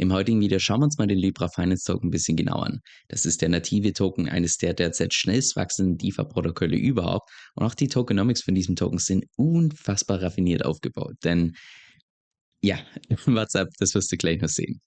Im heutigen Video schauen wir uns mal den Libra Finance Token ein bisschen genauer an. Das ist der native Token eines der derzeit schnellst wachsenden DeFi-Protokolle überhaupt und auch die Tokenomics von diesem Token sind unfassbar raffiniert aufgebaut. Denn ja, WhatsApp, das wirst du gleich noch sehen.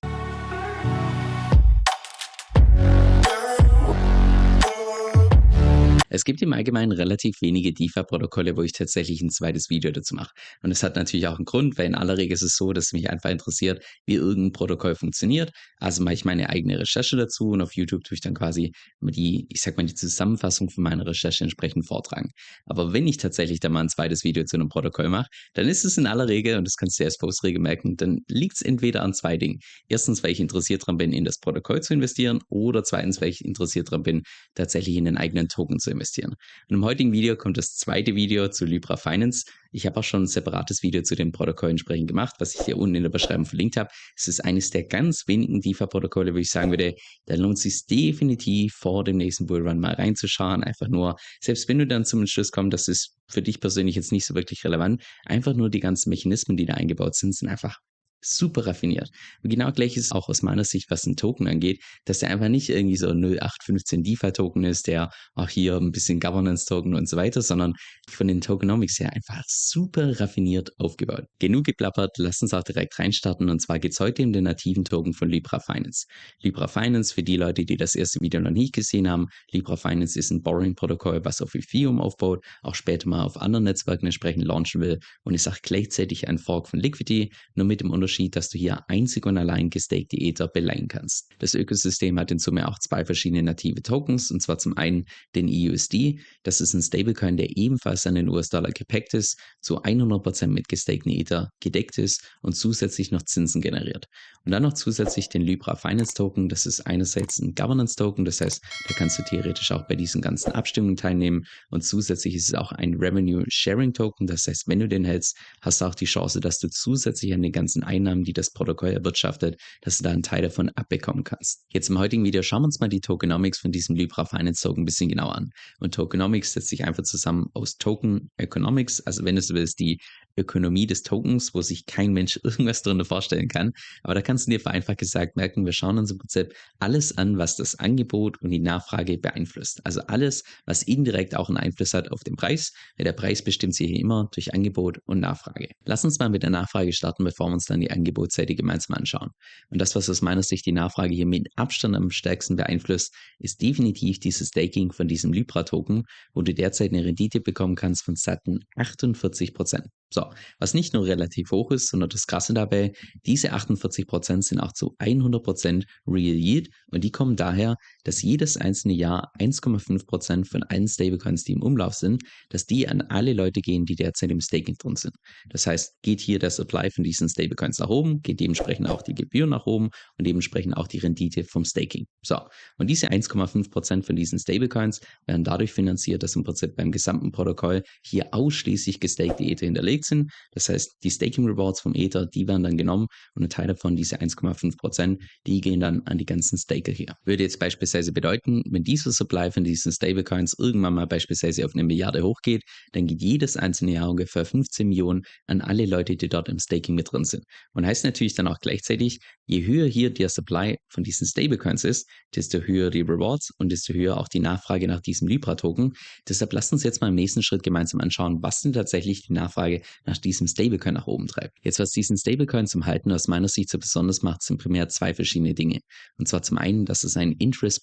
Es gibt im Allgemeinen relativ wenige DeFi-Protokolle, wo ich tatsächlich ein zweites Video dazu mache. Und das hat natürlich auch einen Grund, weil in aller Regel ist es so, dass es mich einfach interessiert, wie irgendein Protokoll funktioniert. Also mache ich meine eigene Recherche dazu und auf YouTube tue ich dann quasi die, ich sag mal, die Zusammenfassung von meiner Recherche entsprechend vortragen. Aber wenn ich tatsächlich dann mal ein zweites Video zu einem Protokoll mache, dann ist es in aller Regel, und das kannst du als Faustregel merken, dann liegt es entweder an zwei Dingen. Erstens, weil ich interessiert daran bin, in das Protokoll zu investieren oder zweitens, weil ich interessiert daran bin, tatsächlich in den eigenen Token zu investieren investieren. Und im heutigen Video kommt das zweite Video zu Libra Finance. Ich habe auch schon ein separates Video zu dem Protokoll entsprechend gemacht, was ich hier unten in der Beschreibung verlinkt habe. Es ist eines der ganz wenigen DeFi-Protokolle, wo ich sagen würde, da lohnt es sich definitiv vor dem nächsten Bullrun mal reinzuschauen. Einfach nur, selbst wenn du dann zum Entschluss kommst, das ist für dich persönlich jetzt nicht so wirklich relevant, einfach nur die ganzen Mechanismen, die da eingebaut sind, sind einfach super raffiniert. Und genau gleich ist es auch aus meiner Sicht, was ein Token angeht, dass der einfach nicht irgendwie so 0815 DeFi-Token ist, der auch hier ein bisschen Governance-Token und so weiter, sondern von den Tokenomics her einfach super raffiniert aufgebaut. Genug geplappert, lass uns auch direkt reinstarten und zwar geht es heute um den nativen Token von Libra Finance. Libra Finance, für die Leute, die das erste Video noch nicht gesehen haben, Libra Finance ist ein Borrowing-Protokoll, was auf Ethereum aufbaut, auch später mal auf anderen Netzwerken entsprechend launchen will und ist auch gleichzeitig ein Fork von Liquidity, nur mit dem Unterschied, Unterschied, dass du hier einzig und allein gestakte Ether beleihen kannst. Das Ökosystem hat in Summe auch zwei verschiedene native Tokens, und zwar zum einen den EUSD, das ist ein Stablecoin, der ebenfalls an den US-Dollar gepackt ist, zu 100% mit gestakten Ether gedeckt ist und zusätzlich noch Zinsen generiert. Und dann noch zusätzlich den Libra Finance Token, das ist einerseits ein Governance Token, das heißt, da kannst du theoretisch auch bei diesen ganzen Abstimmungen teilnehmen. Und zusätzlich ist es auch ein Revenue Sharing Token, das heißt, wenn du den hältst, hast du auch die Chance, dass du zusätzlich an den ganzen Einnahmen die das Protokoll erwirtschaftet, dass du da einen Teil davon abbekommen kannst. Jetzt im heutigen Video schauen wir uns mal die Tokenomics von diesem Libra Finance Token ein bisschen genauer an. Und Tokenomics setzt sich einfach zusammen aus Token Economics, also wenn du so willst, die Ökonomie des Tokens, wo sich kein Mensch irgendwas darunter vorstellen kann. Aber da kannst du dir vereinfacht gesagt merken, wir schauen uns im Prinzip alles an, was das Angebot und die Nachfrage beeinflusst. Also alles, was indirekt auch einen Einfluss hat auf den Preis, weil der Preis bestimmt sich hier immer durch Angebot und Nachfrage. Lass uns mal mit der Nachfrage starten, bevor wir uns dann die Angebotsseite gemeinsam anschauen. Und das, was aus meiner Sicht die Nachfrage hier mit Abstand am stärksten beeinflusst, ist definitiv dieses Staking von diesem Libra-Token, wo du derzeit eine Rendite bekommen kannst von satten 48 Prozent. So, was nicht nur relativ hoch ist, sondern das Krasse dabei, diese 48% sind auch zu 100% Real Yield und die kommen daher, dass jedes einzelne Jahr 1,5% von allen Stablecoins, die im Umlauf sind, dass die an alle Leute gehen, die derzeit im Staking drin sind. Das heißt, geht hier der Supply von diesen Stablecoins nach oben, geht dementsprechend auch die Gebühr nach oben und dementsprechend auch die Rendite vom Staking. So, und diese 1,5% von diesen Stablecoins werden dadurch finanziert, dass im Prinzip beim gesamten Protokoll hier ausschließlich gestakte Ether hinterlegt sind. Das heißt, die Staking Rewards vom Ether, die werden dann genommen und ein Teil davon, diese 1,5 Prozent, die gehen dann an die ganzen Staker hier. Würde jetzt beispielsweise bedeuten, wenn dieser Supply von diesen Stablecoins irgendwann mal beispielsweise auf eine Milliarde hochgeht, dann geht jedes einzelne Jahr ungefähr 15 Millionen an alle Leute, die dort im Staking mit drin sind. Und heißt natürlich dann auch gleichzeitig, je höher hier der Supply von diesen Stablecoins ist, desto höher die Rewards und desto höher auch die Nachfrage nach diesem Libra-Token. Deshalb lasst uns jetzt mal im nächsten Schritt gemeinsam anschauen, was denn tatsächlich die Nachfrage nach diesem Stablecoin nach oben treibt. Jetzt, was diesen Stablecoin zum Halten aus meiner Sicht so besonders macht, sind primär zwei verschiedene Dinge. Und zwar zum einen, dass es ein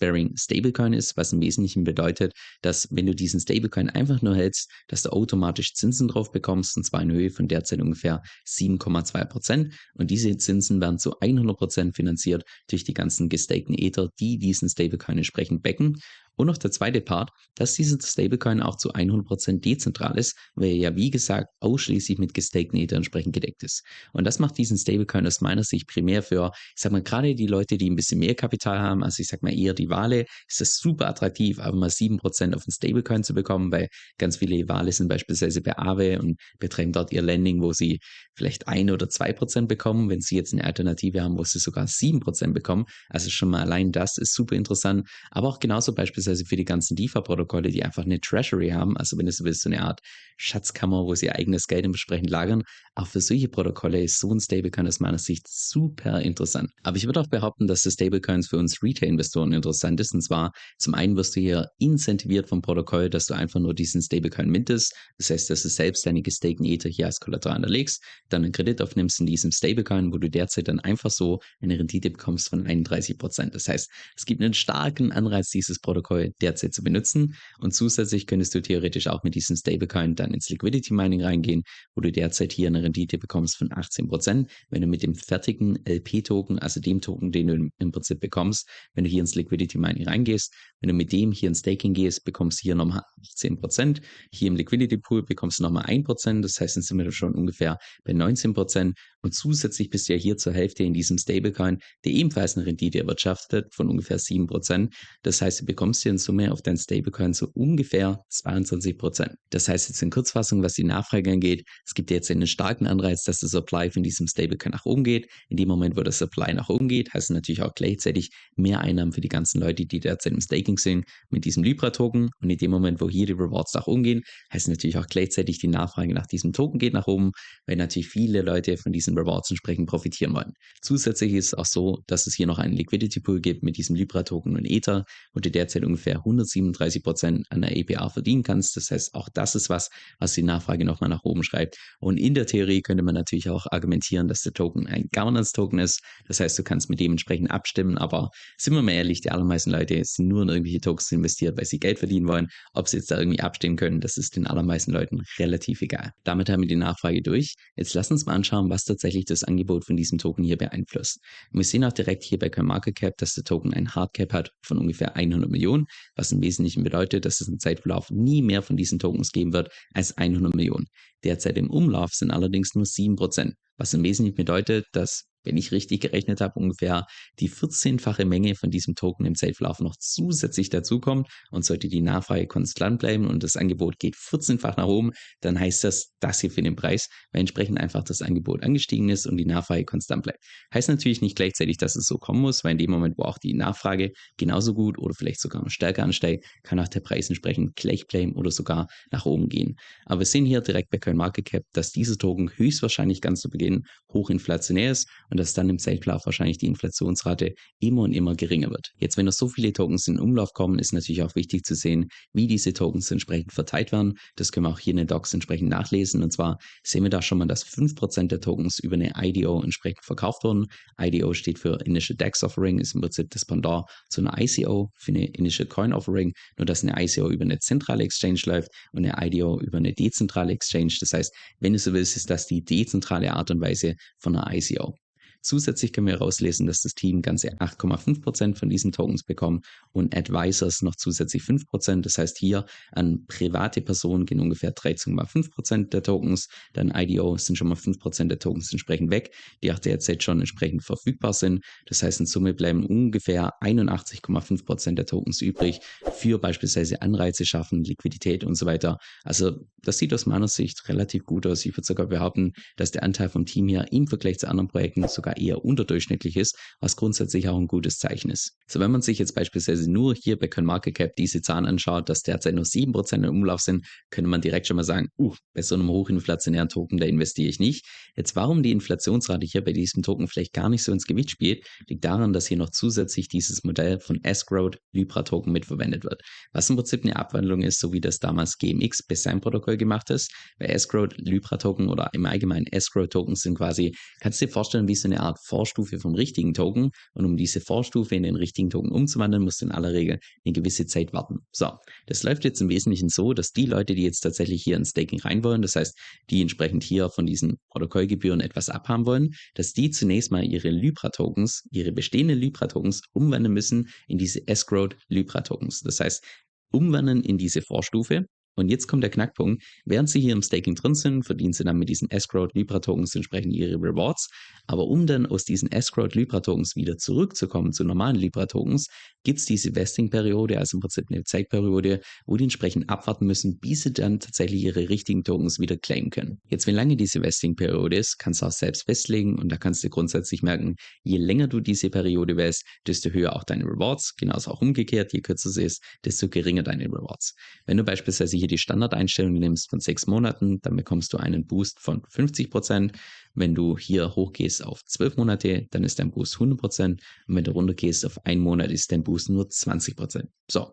Interest-Bearing Stablecoin ist, was im Wesentlichen bedeutet, dass wenn du diesen Stablecoin einfach nur hältst, dass du automatisch Zinsen drauf bekommst, und zwar in Höhe von derzeit ungefähr 7,2 Prozent. Und diese Zinsen werden zu 100 Prozent finanziert durch die ganzen gestakten Ether, die diesen Stablecoin entsprechend backen. Und noch der zweite Part, dass dieser Stablecoin auch zu 100% dezentral ist, weil er ja wie gesagt ausschließlich mit gestakten Ether entsprechend gedeckt ist. Und das macht diesen Stablecoin aus meiner Sicht primär für, ich sag mal, gerade die Leute, die ein bisschen mehr Kapital haben, also ich sag mal eher die Wale, ist es super attraktiv, einfach mal 7% auf den Stablecoin zu bekommen, weil ganz viele Wale sind beispielsweise bei Aave und betreiben dort ihr Landing, wo sie vielleicht ein oder zwei Prozent bekommen, wenn sie jetzt eine Alternative haben, wo sie sogar sieben Prozent bekommen. Also schon mal allein das ist super interessant. Aber auch genauso beispielsweise beispielsweise für die ganzen DeFi-Protokolle, die einfach eine Treasury haben, also wenn du so willst, so eine Art Schatzkammer, wo sie ihr eigenes Geld entsprechend lagern. Auch für solche Protokolle ist so ein Stablecoin aus meiner Sicht super interessant. Aber ich würde auch behaupten, dass das Stablecoins für uns Retail-Investoren interessant ist. Und zwar zum einen wirst du hier incentiviert vom Protokoll, dass du einfach nur diesen Stablecoin mintest. Das heißt, dass du selbst deine gestakten Ether hier als Kollateral hinterlegst, dann einen Kredit aufnimmst in diesem Stablecoin, wo du derzeit dann einfach so eine Rendite bekommst von 31 Prozent. Das heißt, es gibt einen starken Anreiz, dieses Protokoll derzeit zu benutzen. Und zusätzlich könntest du theoretisch auch mit diesem Stablecoin dann ins Liquidity Mining reingehen, wo du derzeit hier eine Rendite bekommst von 18 Prozent. Wenn du mit dem fertigen LP-Token, also dem Token, den du im Prinzip bekommst, wenn du hier ins Liquidity Mining reingehst, wenn du mit dem hier ins Staking gehst, bekommst du hier nochmal 10 Prozent. Hier im Liquidity Pool bekommst du nochmal 1 Prozent. Das heißt, dann sind wir schon ungefähr bei 19 Prozent. Und zusätzlich bist du ja hier zur Hälfte in diesem Stablecoin, der ebenfalls eine Rendite erwirtschaftet von ungefähr 7%. Das heißt, du bekommst hier in Summe auf dein Stablecoin so ungefähr 22%. Das heißt jetzt in Kurzfassung, was die Nachfrage angeht, es gibt jetzt einen starken Anreiz, dass das Supply von diesem Stablecoin nach oben geht. In dem Moment, wo das Supply nach oben geht, heißt es natürlich auch gleichzeitig mehr Einnahmen für die ganzen Leute, die derzeit im Staking sind mit diesem Libra-Token. Und in dem Moment, wo hier die Rewards nach oben gehen, heißt natürlich auch gleichzeitig die Nachfrage nach diesem Token geht nach oben, weil natürlich viele Leute von diesem diesen Rewards entsprechend profitieren wollen. Zusätzlich ist es auch so, dass es hier noch einen Liquidity Pool gibt mit diesem Libra-Token und Ether, wo du derzeit ungefähr 137 Prozent an der APR verdienen kannst. Das heißt, auch das ist was, was die Nachfrage nochmal nach oben schreibt. Und in der Theorie könnte man natürlich auch argumentieren, dass der Token ein Governance-Token ist. Das heißt, du kannst mit dem entsprechend abstimmen. Aber sind wir mal ehrlich, die allermeisten Leute sind nur in irgendwelche Tokens investiert, weil sie Geld verdienen wollen. Ob sie jetzt da irgendwie abstimmen können, das ist den allermeisten Leuten relativ egal. Damit haben wir die Nachfrage durch. Jetzt lass uns mal anschauen, was tatsächlich das Angebot von diesem Token hier beeinflusst. Und wir sehen auch direkt hier bei CoinMarketCap, dass der Token ein Hardcap hat von ungefähr 100 Millionen, was im Wesentlichen bedeutet, dass es im Zeitverlauf nie mehr von diesen Tokens geben wird als 100 Millionen. Derzeit im Umlauf sind allerdings nur 7%, was im Wesentlichen bedeutet, dass wenn ich richtig gerechnet habe, ungefähr die 14-fache Menge von diesem Token im Safe-Lauf noch zusätzlich dazukommt und sollte die Nachfrage konstant bleiben und das Angebot geht 14-fach nach oben, dann heißt das das hier für den Preis, weil entsprechend einfach das Angebot angestiegen ist und die Nachfrage konstant bleibt. Heißt natürlich nicht gleichzeitig, dass es so kommen muss, weil in dem Moment, wo auch die Nachfrage genauso gut oder vielleicht sogar noch stärker ansteigt, kann auch der Preis entsprechend gleich bleiben oder sogar nach oben gehen. Aber wir sehen hier direkt bei CoinMarketCap, dass dieser Token höchstwahrscheinlich ganz zu Beginn hochinflationär ist und dass dann im Zeitlauf wahrscheinlich die Inflationsrate immer und immer geringer wird. Jetzt, wenn noch so viele Tokens in Umlauf kommen, ist natürlich auch wichtig zu sehen, wie diese Tokens entsprechend verteilt werden. Das können wir auch hier in den Docs entsprechend nachlesen. Und zwar sehen wir da schon mal, dass 5% der Tokens über eine IDO entsprechend verkauft wurden. IDO steht für Initial Dex Offering, ist im Prinzip das Pendant zu einer ICO für eine Initial Coin Offering, nur dass eine ICO über eine zentrale Exchange läuft und eine IDO über eine dezentrale Exchange. Das heißt, wenn du so willst, ist das die dezentrale Art und Weise von einer ICO. Zusätzlich können wir herauslesen, dass das Team ganze 8,5% von diesen Tokens bekommen und Advisors noch zusätzlich 5%. Das heißt, hier an private Personen gehen ungefähr 13,5% der Tokens. Dann IDO sind schon mal 5% der Tokens entsprechend weg, die auch derzeit schon entsprechend verfügbar sind. Das heißt, in Summe bleiben ungefähr 81,5% der Tokens übrig für beispielsweise Anreize schaffen, Liquidität und so weiter. Also das sieht aus meiner Sicht relativ gut aus. Ich würde sogar behaupten, dass der Anteil vom Team hier im Vergleich zu anderen Projekten sogar sogar eher unterdurchschnittlich ist, was grundsätzlich auch ein gutes Zeichen ist. So, wenn man sich jetzt beispielsweise nur hier bei CoinMarketCap diese Zahlen anschaut, dass derzeit nur 7% im Umlauf sind, könnte man direkt schon mal sagen, uh, bei so einem hochinflationären Token, da investiere ich nicht. Jetzt, warum die Inflationsrate hier bei diesem Token vielleicht gar nicht so ins Gewicht spielt, liegt daran, dass hier noch zusätzlich dieses Modell von Escrowed Libra Token mitverwendet wird. Was im Prinzip eine Abwandlung ist, so wie das damals GMX bei seinem Protokoll gemacht ist. Bei Escrowed Libra Token oder im Allgemeinen Escrow Tokens sind quasi, kannst du dir vorstellen, wie so eine Art Vorstufe vom richtigen Token. Und um diese Vorstufe in den richtigen Token umzuwandeln, musst du in aller Regel eine gewisse Zeit warten. So, das läuft jetzt im Wesentlichen so, dass die Leute, die jetzt tatsächlich hier ins Staking rein wollen, das heißt, die entsprechend hier von diesen Protokollgebühren etwas abhaben wollen, dass die zunächst mal ihre Libra-Tokens, ihre bestehenden Libra-Tokens umwandeln müssen in diese Escrowed Libra-Tokens. Das heißt, umwandeln in diese Vorstufe und jetzt kommt der Knackpunkt. Während Sie hier im Staking drin sind, verdienen Sie dann mit diesen Escrowed Libra Tokens entsprechend Ihre Rewards. Aber um dann aus diesen Escrowed Libra Tokens wieder zurückzukommen zu normalen Libra Tokens, gibt es diese Vesting-Periode, also im Prinzip eine Zeitperiode, wo die entsprechend abwarten müssen, bis sie dann tatsächlich ihre richtigen Tokens wieder claimen können. Jetzt, wie lange diese Vesting-Periode ist, kannst du auch selbst festlegen und da kannst du grundsätzlich merken, je länger du diese Periode wählst, desto höher auch deine Rewards, genauso auch umgekehrt, je kürzer sie ist, desto geringer deine Rewards. Wenn du beispielsweise hier die Standardeinstellung nimmst von sechs Monaten, dann bekommst du einen Boost von 50 Prozent. Wenn du hier hochgehst auf zwölf Monate, dann ist dein Boost 100 Prozent und wenn du runtergehst auf einen Monat, ist dein Boost nur 20 Prozent. So,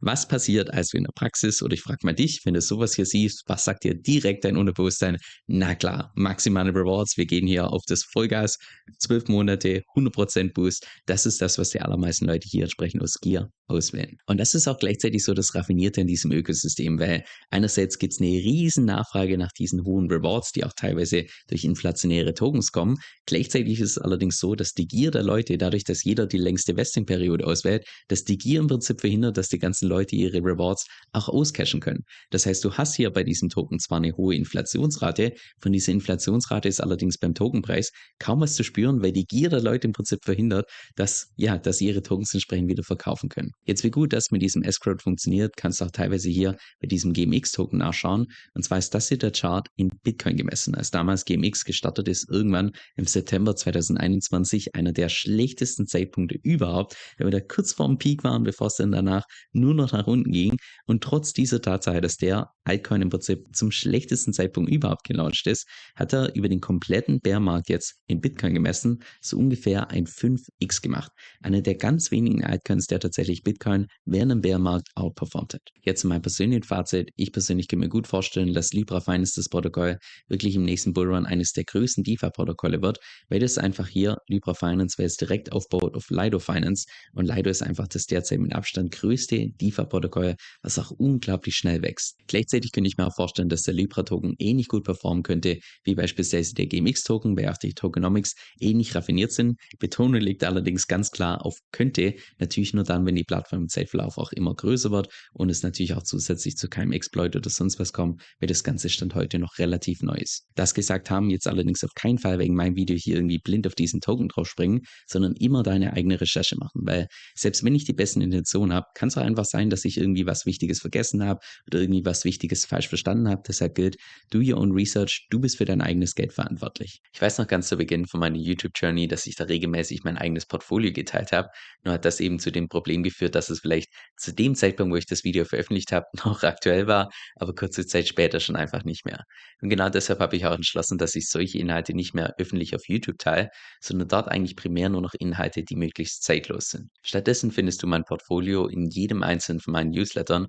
was passiert also in der Praxis? Oder ich frage mal dich, wenn du sowas hier siehst, was sagt dir direkt dein Unterbewusstsein? Na klar, maximale Rewards, wir gehen hier auf das Vollgas, zwölf Monate, 100% Boost. Das ist das, was die allermeisten Leute hier entsprechend aus Gier auswählen. Und das ist auch gleichzeitig so das Raffinierte in diesem Ökosystem, weil einerseits gibt es eine riesen Nachfrage nach diesen hohen Rewards, die auch teilweise durch inflationäre Tokens kommen. Gleichzeitig ist es allerdings so, dass die Gier der Leute, dadurch, dass jeder die längste Vesting-Periode auswählt, dass die Gier im Prinzip verhindert, dass die ganzen Leute ihre Rewards auch auscashen können. Das heißt, du hast hier bei diesem Token zwar eine hohe Inflationsrate, von dieser Inflationsrate ist allerdings beim Tokenpreis kaum was zu spüren, weil die Gier der Leute im Prinzip verhindert, dass, ja, dass sie ihre Tokens entsprechend wieder verkaufen können. Jetzt, wie gut das mit diesem Escrow funktioniert, kannst du auch teilweise hier bei diesem GMX-Token nachschauen. Und zwar ist das hier der Chart in Bitcoin gemessen. Als damals GMX gestartet ist, irgendwann im September 2021, einer der schlechtesten Zeitpunkte überhaupt, wenn wir da kurz vorm Peak waren, bevor es dann danach nur noch nach unten ging. Und trotz dieser Tatsache, dass der Altcoin im Prinzip zum schlechtesten Zeitpunkt überhaupt gelauncht ist, hat er über den kompletten Bärmarkt jetzt in Bitcoin gemessen so ungefähr ein 5x gemacht. Einer der ganz wenigen Altcoins, der tatsächlich Bitcoin während dem Bärmarkt outperformt hat. Jetzt mein persönliches Fazit. Ich persönlich kann mir gut vorstellen, dass Libra Finance das Protokoll wirklich im nächsten Bullrun eines der größten DeFi-Protokolle wird, weil das einfach hier Libra Finance, weil es direkt aufbaut auf Lido Finance und Lido ist einfach das derzeit mit Abstand größte DeFi-Protokoll, was auch unglaublich schnell wächst. Gleichzeitig könnte ich mir auch vorstellen, dass der Libra-Token ähnlich gut performen könnte, wie beispielsweise der GMX-Token, auch die Tokenomics ähnlich raffiniert sind. Betonung liegt allerdings ganz klar auf könnte, natürlich nur dann, wenn die Plattform im Zeitverlauf auch immer größer wird und es natürlich auch zusätzlich zu keinem Exploit oder sonst was kommt, weil das ganze Stand heute noch relativ neu ist. Das gesagt haben, jetzt allerdings auf keinen Fall wegen meinem Video hier irgendwie blind auf diesen Token drauf springen, sondern immer deine eigene Recherche machen, weil selbst wenn ich die besten Intentionen habe, kann es auch einfach sein, dass ich irgendwie was Wichtiges vergessen habe oder irgendwie was Wichtiges falsch verstanden habe. Deshalb gilt, do your own research, du bist für dein eigenes Geld verantwortlich. Ich weiß noch ganz zu Beginn von meiner YouTube-Journey, dass ich da regelmäßig mein eigenes Portfolio geteilt habe. Nur hat das eben zu dem Problem geführt, dass es vielleicht zu dem Zeitpunkt, wo ich das Video veröffentlicht habe, noch aktuell war, aber kurze Zeit später schon einfach nicht mehr. Und genau deshalb habe ich auch entschlossen, dass ich solche Inhalte nicht mehr öffentlich auf YouTube teile, sondern dort eigentlich primär nur noch Inhalte, die möglichst zeitlos sind. Stattdessen findest du mein Portfolio in jedem einzelnen von meinen Newslettern,